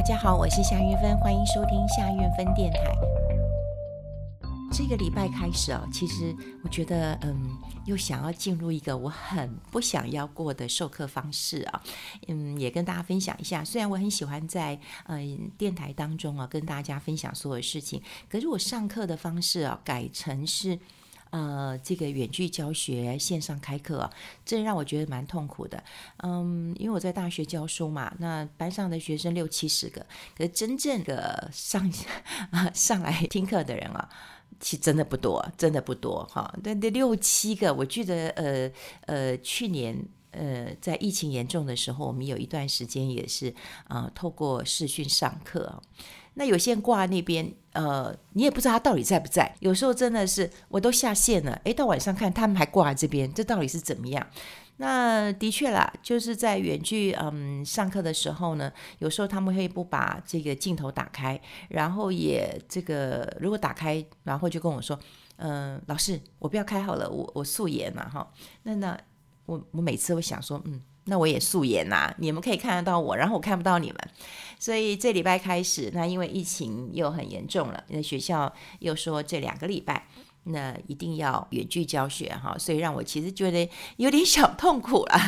大家好，我是夏云芬，欢迎收听夏云芬电台。这个礼拜开始啊，其实我觉得，嗯，又想要进入一个我很不想要过的授课方式啊，嗯，也跟大家分享一下。虽然我很喜欢在嗯电台当中啊跟大家分享所有事情，可是我上课的方式啊改成是。呃，这个远距教学、线上开课，这让我觉得蛮痛苦的。嗯，因为我在大学教书嘛，那班上的学生六七十个，可是真正的上啊 上来听课的人啊，其实真的不多，真的不多哈。但这六七个，我记得呃呃，去年呃在疫情严重的时候，我们有一段时间也是啊、透过视讯上课。那有些人挂那边，呃，你也不知道他到底在不在。有时候真的是我都下线了，诶，到晚上看他们还挂在这边，这到底是怎么样？那的确啦，就是在远距嗯上课的时候呢，有时候他们会不把这个镜头打开，然后也这个如果打开，然后就跟我说，嗯、老师，我不要开好了，我我素颜嘛，哈。那那我我每次会想说，嗯。那我也素颜呐、啊，你们可以看得到我，然后我看不到你们，所以这礼拜开始，那因为疫情又很严重了，那学校又说这两个礼拜，那一定要远距教学哈，所以让我其实觉得有点小痛苦了。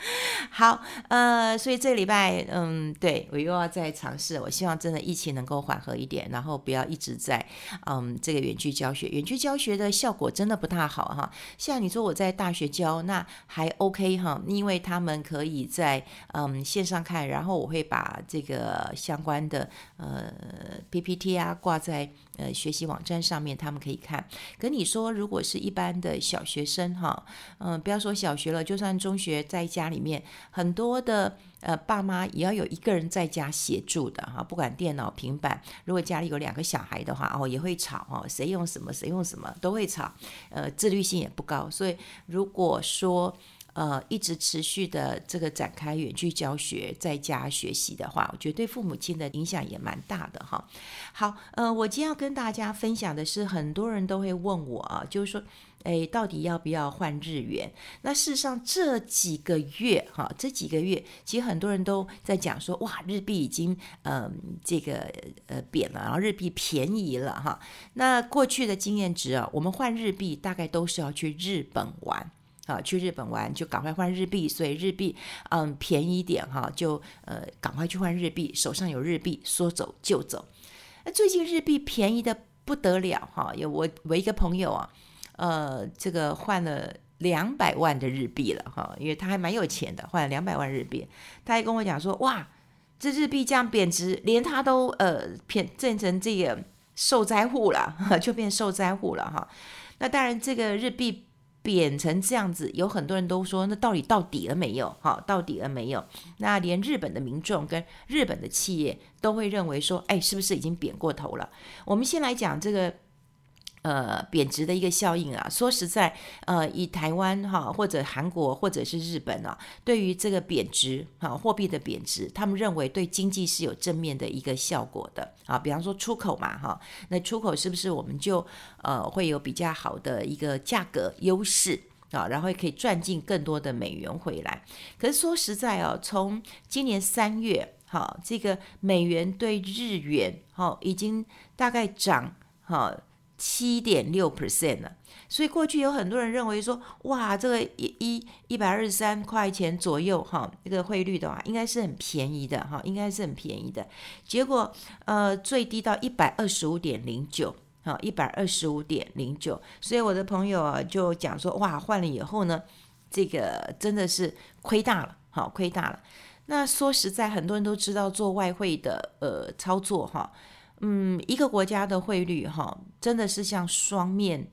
好，呃，所以这礼拜，嗯，对，我又要再尝试。我希望真的疫情能够缓和一点，然后不要一直在，嗯，这个远距教学。远距教学的效果真的不大好哈。像你说我在大学教，那还 OK 哈，因为他们可以在嗯线上看，然后我会把这个相关的呃 PPT 啊挂在呃学习网站上面，他们可以看。可你说，如果是一般的小学生哈，嗯，不要说小学了，就算中学在家里面。很多的呃爸妈也要有一个人在家协助的哈，不管电脑、平板，如果家里有两个小孩的话哦，也会吵哦，谁用什么谁用什么都会吵，呃，自律性也不高，所以如果说呃一直持续的这个展开远距教学，在家学习的话，我觉得对父母亲的影响也蛮大的哈。好，呃，我今天要跟大家分享的是，很多人都会问我啊，就是说。哎，到底要不要换日元？那事实上这几个月，哈，这几个月，其实很多人都在讲说，哇，日币已经，嗯、这个呃贬了，然后日币便宜了，哈。那过去的经验值啊，我们换日币大概都是要去日本玩，啊，去日本玩就赶快换日币，所以日币嗯便宜一点，哈，就呃赶快去换日币，手上有日币，说走就走。那最近日币便宜的不得了，哈，有我我一个朋友啊。呃，这个换了两百万的日币了哈，因为他还蛮有钱的，换了两百万日币。他还跟我讲说，哇，这日币这样贬值，连他都呃变变成这个受灾户了，就变受灾户了哈。那当然，这个日币贬成这样子，有很多人都说，那到底到底了没有？哈，到底了没有？那连日本的民众跟日本的企业都会认为说，哎，是不是已经贬过头了？我们先来讲这个。呃，贬值的一个效应啊，说实在，呃，以台湾哈或者韩国或者是日本啊，对于这个贬值哈货币的贬值，他们认为对经济是有正面的一个效果的啊。比方说出口嘛哈，那出口是不是我们就呃会有比较好的一个价格优势啊？然后也可以赚进更多的美元回来。可是说实在哦，从今年三月哈，这个美元对日元哈已经大概涨哈。七点六 percent 了，所以过去有很多人认为说，哇，这个一一一百二十三块钱左右哈，这个汇率的话，应该是很便宜的哈，应该是很便宜的。结果呃，最低到一百二十五点零九，哈，一百二十五点零九。所以我的朋友啊，就讲说，哇，换了以后呢，这个真的是亏大了，好，亏大了。那说实在，很多人都知道做外汇的呃操作哈。嗯，一个国家的汇率哈，真的是像双面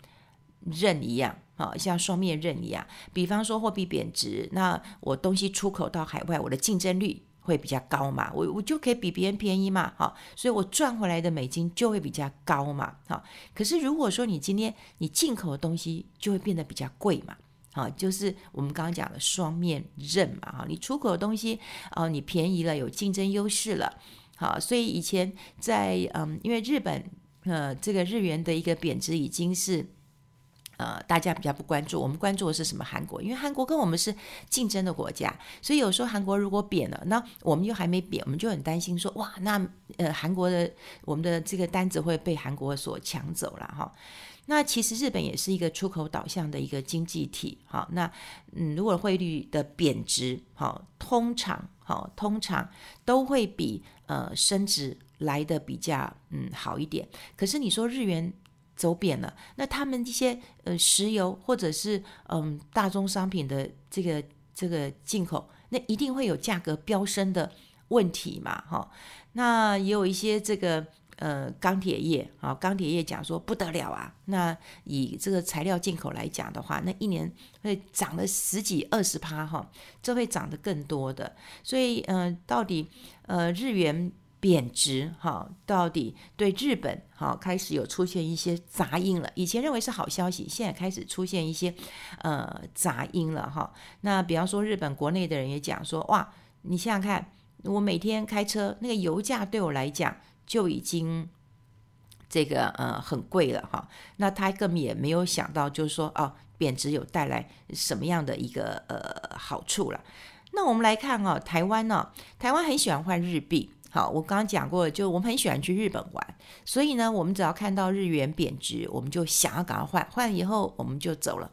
刃一样，哈，像双面刃一样。比方说货币贬值，那我东西出口到海外，我的竞争力会比较高嘛，我我就可以比别人便宜嘛，哈，所以我赚回来的美金就会比较高嘛，哈。可是如果说你今天你进口的东西就会变得比较贵嘛，哈，就是我们刚刚讲的双面刃嘛，哈，你出口的东西哦，你便宜了，有竞争优势了。好，所以以前在嗯，因为日本呃这个日元的一个贬值已经是呃，大家比较不关注，我们关注的是什么？韩国，因为韩国跟我们是竞争的国家，所以有时候韩国如果贬了，那我们又还没贬，我们就很担心说，哇，那呃韩国的我们的这个单子会被韩国所抢走了哈。那其实日本也是一个出口导向的一个经济体，好，那嗯，如果汇率的贬值，好，通常好，通常都会比呃升值来的比较嗯好一点。可是你说日元走贬了，那他们一些呃石油或者是嗯大宗商品的这个这个进口，那一定会有价格飙升的问题嘛，哈，那也有一些这个。呃，钢铁业啊，钢铁业讲说不得了啊。那以这个材料进口来讲的话，那一年会涨了十几二十趴哈，这会涨得更多的。所以，嗯、呃，到底呃日元贬值哈，到底对日本哈开始有出现一些杂音了。以前认为是好消息，现在开始出现一些呃杂音了哈。那比方说，日本国内的人也讲说，哇，你想想看，我每天开车那个油价对我来讲。就已经这个呃很贵了哈，那他根本也没有想到，就是说哦贬值有带来什么样的一个呃好处了。那我们来看哦，台湾呢、哦，台湾很喜欢换日币，好，我刚刚讲过，就我们很喜欢去日本玩，所以呢，我们只要看到日元贬值，我们就想要赶快换，换了以后我们就走了。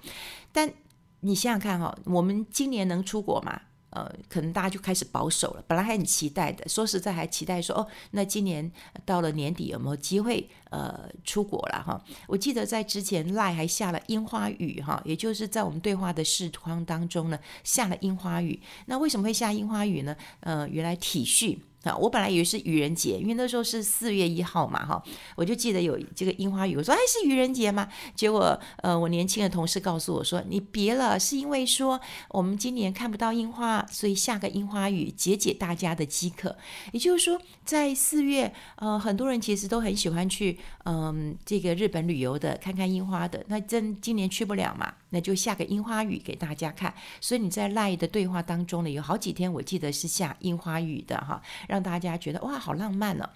但你想想看哈、哦，我们今年能出国吗？呃，可能大家就开始保守了。本来还很期待的，说实在还期待说，哦，那今年到了年底有没有机会呃出国了哈？我记得在之前赖还下了樱花雨哈，也就是在我们对话的视窗当中呢下了樱花雨。那为什么会下樱花雨呢？呃，原来体恤。啊，我本来以为是愚人节，因为那时候是四月一号嘛，哈，我就记得有这个樱花雨，我说哎，是愚人节吗？结果呃，我年轻的同事告诉我说，你别了，是因为说我们今年看不到樱花，所以下个樱花雨解解大家的饥渴。也就是说，在四月，呃，很多人其实都很喜欢去嗯、这个日本旅游的，看看樱花的。那真今年去不了嘛，那就下个樱花雨给大家看。所以你在 LINE 的对话当中呢，有好几天我记得是下樱花雨的哈。让大家觉得哇，好浪漫呢、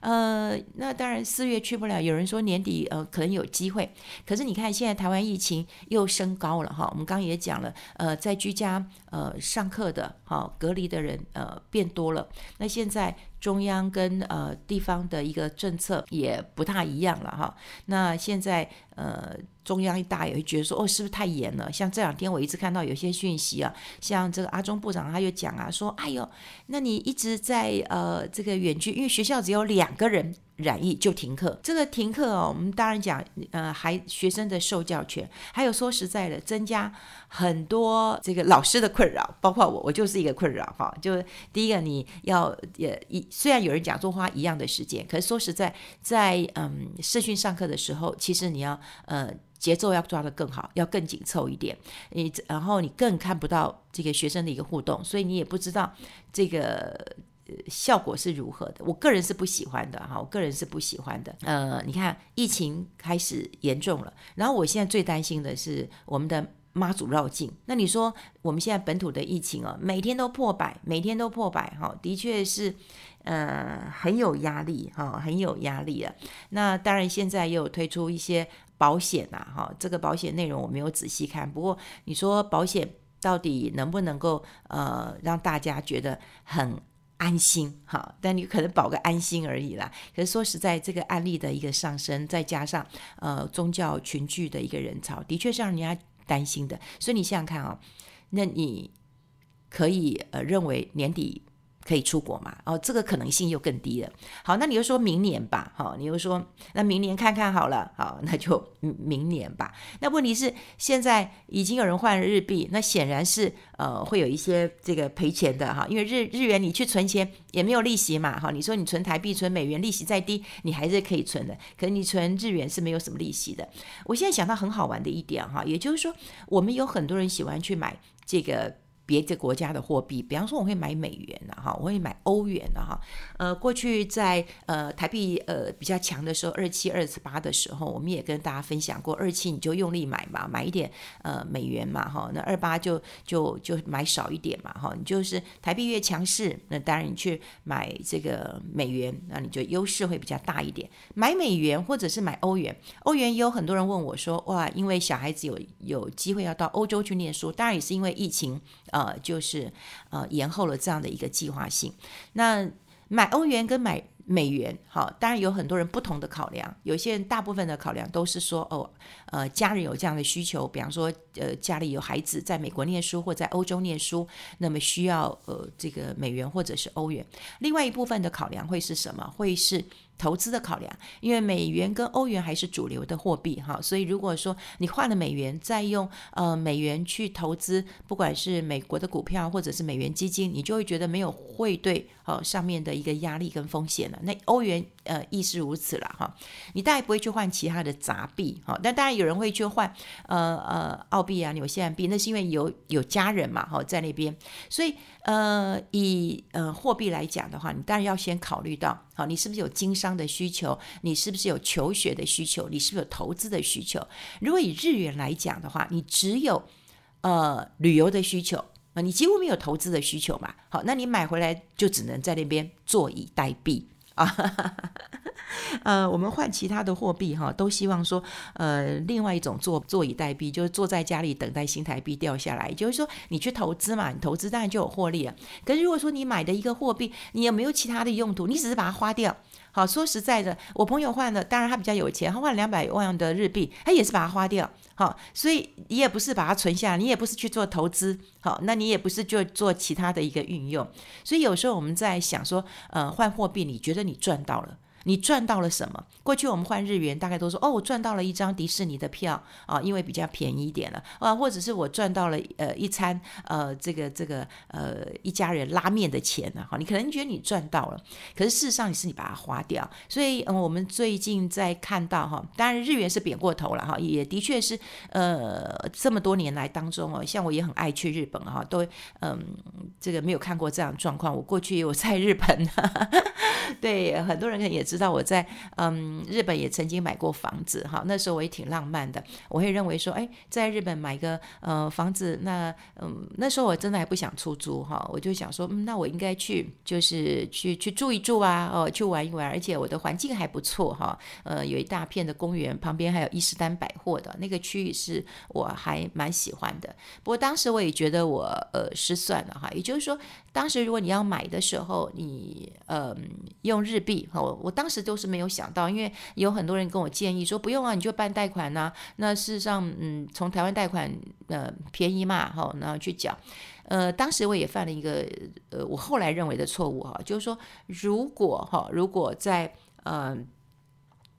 呃，那当然四月去不了，有人说年底呃可能有机会。可是你看现在台湾疫情又升高了哈，我们刚刚也讲了，呃，在居家呃上课的哈隔离的人呃变多了。那现在中央跟呃地方的一个政策也不太一样了哈。那现在呃。中央一大也会觉得说，哦，是不是太严了？像这两天我一直看到有些讯息啊，像这个阿中部长他就讲啊，说，哎呦，那你一直在呃这个远距，因为学校只有两个人。染疫就停课，这个停课哦，我们当然讲，呃，还学生的受教权，还有说实在的，增加很多这个老师的困扰，包括我，我就是一个困扰哈。就第一个，你要也一，虽然有人讲说花一样的时间，可是说实在，在嗯视讯上课的时候，其实你要呃节奏要抓得更好，要更紧凑一点，你然后你更看不到这个学生的一个互动，所以你也不知道这个。效果是如何的？我个人是不喜欢的哈，我个人是不喜欢的。呃，你看疫情开始严重了，然后我现在最担心的是我们的妈祖绕境。那你说我们现在本土的疫情哦，每天都破百，每天都破百哈，的确是呃很有压力哈，很有压力啊。那当然现在也有推出一些保险呐哈，这个保险内容我没有仔细看，不过你说保险到底能不能够呃让大家觉得很安心哈，但你可能保个安心而已啦。可是说实在，这个案例的一个上升，再加上呃宗教群聚的一个人潮，的确是让人家担心的。所以你想想看啊、那你可以呃认为年底。可以出国嘛？哦，这个可能性又更低了。好，那你就说明年吧。好，你又说那明年看看好了。好，那就明年吧。那问题是现在已经有人换日币，那显然是呃会有一些这个赔钱的哈。因为日日元你去存钱也没有利息嘛。哈，你说你存台币、存美元，利息再低，你还是可以存的。可是你存日元是没有什么利息的。我现在想到很好玩的一点哈，也就是说我们有很多人喜欢去买这个。别的国家的货币，比方说我会买美元的哈，我会买欧元的哈。呃，过去在呃台币呃比较强的时候，二七二十八的时候，我们也跟大家分享过，二七你就用力买嘛，买一点呃美元嘛哈，那二八就就就买少一点嘛哈。你就是台币越强势，那当然你去买这个美元，那你就优势会比较大一点。买美元或者是买欧元，欧元也有很多人问我说，哇，因为小孩子有有机会要到欧洲去念书，当然也是因为疫情。呃，呃就是呃延后了这样的一个计划性。那买欧元跟买美元，好，当然有很多人不同的考量。有些人大部分的考量都是说，哦，呃，家人有这样的需求，比方说，呃，家里有孩子在美国念书或在欧洲念书，那么需要呃这个美元或者是欧元。另外一部分的考量会是什么？会是。投资的考量，因为美元跟欧元还是主流的货币哈，所以如果说你换了美元，再用呃美元去投资，不管是美国的股票或者是美元基金，你就会觉得没有汇兑哦上面的一个压力跟风险了。那欧元呃亦是如此了哈，你大概不会去换其他的杂币哈，但当然有人会去换呃呃澳币啊、纽西兰币，那是因为有有家人嘛哈在那边，所以呃以呃货币来讲的话，你当然要先考虑到。好，你是不是有经商的需求？你是不是有求学的需求？你是不是有投资的需求？如果以日元来讲的话，你只有呃旅游的需求啊，你几乎没有投资的需求嘛。好，那你买回来就只能在那边坐以待毙啊。呃，我们换其他的货币哈，都希望说，呃，另外一种坐坐以待毙，就是坐在家里等待新台币掉下来。就是说，你去投资嘛，你投资当然就有获利了。可是如果说你买的一个货币，你也没有其他的用途？你只是把它花掉。好，说实在的，我朋友换了，当然他比较有钱，他换两百万的日币，他也是把它花掉。好，所以你也不是把它存下，你也不是去做投资。好，那你也不是就做其他的一个运用。所以有时候我们在想说，呃，换货币，你觉得你赚到了？你赚到了什么？过去我们换日元，大概都说哦，我赚到了一张迪士尼的票啊，因为比较便宜一点了啊，或者是我赚到了呃一餐呃这个这个呃一家人拉面的钱呢，哈，你可能觉得你赚到了，可是事实上你是你把它花掉，所以嗯，我们最近在看到哈，当然日元是贬过头了哈，也的确是呃这么多年来当中哦，像我也很爱去日本哈，都嗯这个没有看过这样状况，我过去也有在日本，对很多人可能也。知道我在嗯日本也曾经买过房子哈，那时候我也挺浪漫的，我会认为说，哎，在日本买个呃房子，那嗯那时候我真的还不想出租哈，我就想说，嗯，那我应该去就是去去住一住啊，哦，去玩一玩，而且我的环境还不错哈，呃，有一大片的公园，旁边还有伊势丹百货的那个区域是我还蛮喜欢的。不过当时我也觉得我呃失算了哈，也就是说，当时如果你要买的时候，你呃用日币哈，我我。当时都是没有想到，因为有很多人跟我建议说不用啊，你就办贷款呐、那事实上，嗯，从台湾贷款呃便宜嘛，哈，然后去缴。呃，当时我也犯了一个呃，我后来认为的错误哈，就是说，如果哈，如果在呃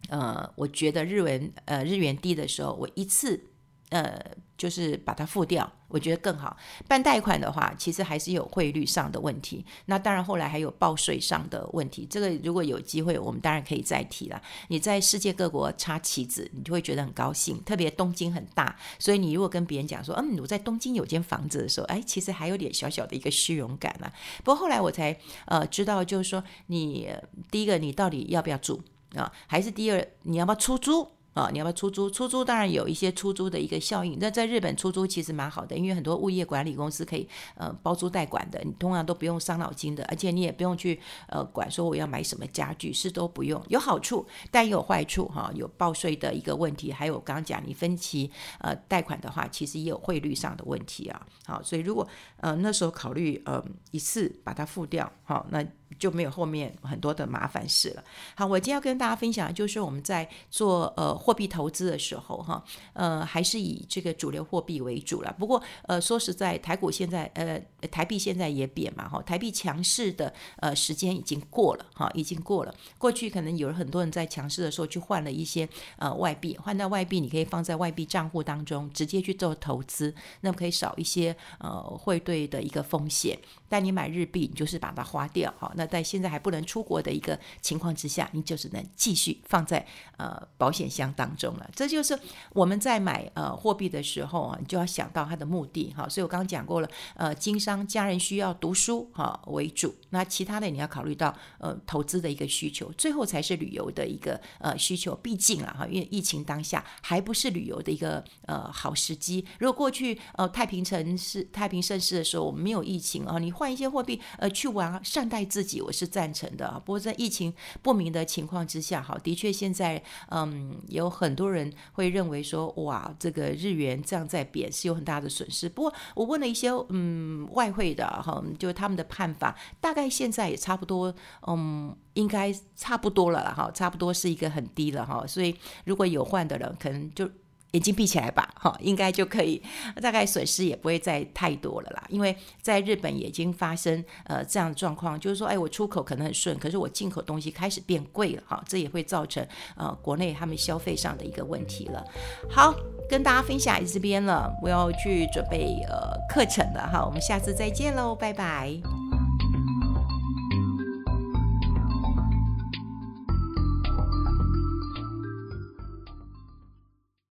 呃，我觉得日元呃日元低的时候，我一次呃。就是把它付掉，我觉得更好。办贷款的话，其实还是有汇率上的问题。那当然，后来还有报税上的问题。这个如果有机会，我们当然可以再提了。你在世界各国插旗子，你就会觉得很高兴。特别东京很大，所以你如果跟别人讲说，嗯，我在东京有间房子的时候，哎，其实还有点小小的一个虚荣感啊。不过后来我才呃知道，就是说你第一个，你到底要不要住啊？还是第二，你要不要出租？啊、你要不要出租？出租当然有一些出租的一个效应。那在日本出租其实蛮好的，因为很多物业管理公司可以呃包租代管的，你通常都不用伤脑筋的，而且你也不用去呃管说我要买什么家具，是都不用。有好处，但也有坏处哈、有报税的一个问题，还有刚刚讲你分期呃贷款的话，其实也有汇率上的问题啊。好，所以如果呃那时候考虑呃一次把它付掉，好那。就没有后面很多的麻烦事了。好，我今天要跟大家分享的就是我们在做呃货币投资的时候哈，呃还是以这个主流货币为主了。不过呃说实在，台股现在呃台币现在也贬嘛哈，台币强势的呃时间已经过了哈，已经过了。过去可能有很多人在强势的时候去换了一些呃外币，换到外币你可以放在外币账户当中直接去做投资，那么可以少一些呃汇兑的一个风险。但你买日币，你就是把它花掉哈。那在现在还不能出国的一个情况之下，你就只能继续放在呃保险箱当中了。这就是我们在买呃货币的时候啊，你就要想到它的目的哈。所以我刚刚讲过了，呃，经商家人需要读书哈为主，那其他的你要考虑到呃投资的一个需求，最后才是旅游的一个呃需求。毕竟啊哈，因为疫情当下还不是旅游的一个呃好时机。如果过去呃太平城市太平盛世的时候，我们没有疫情啊，你换一些货币呃去玩，善待自己，我是赞成的。不过在疫情不明的情况之下，哈，的确现在嗯有很多人会认为说，哇，这个日元这样在贬是有很大的损失。不过我问了一些嗯外汇的哈，就他们的看法，大概现在也差不多，嗯，应该差不多了哈，差不多是一个很低了哈。所以如果有换的人，可能就。眼睛闭起来吧，哈，应该就可以，大概损失也不会再太多了啦。因为在日本已经发生呃这样的状况，就是说，哎，我出口可能很顺，可是我进口东西开始变贵了，哈，这也会造成呃国内他们消费上的一个问题了。好，跟大家分享这边了，我要去准备呃课程了，哈，我们下次再见喽，拜拜。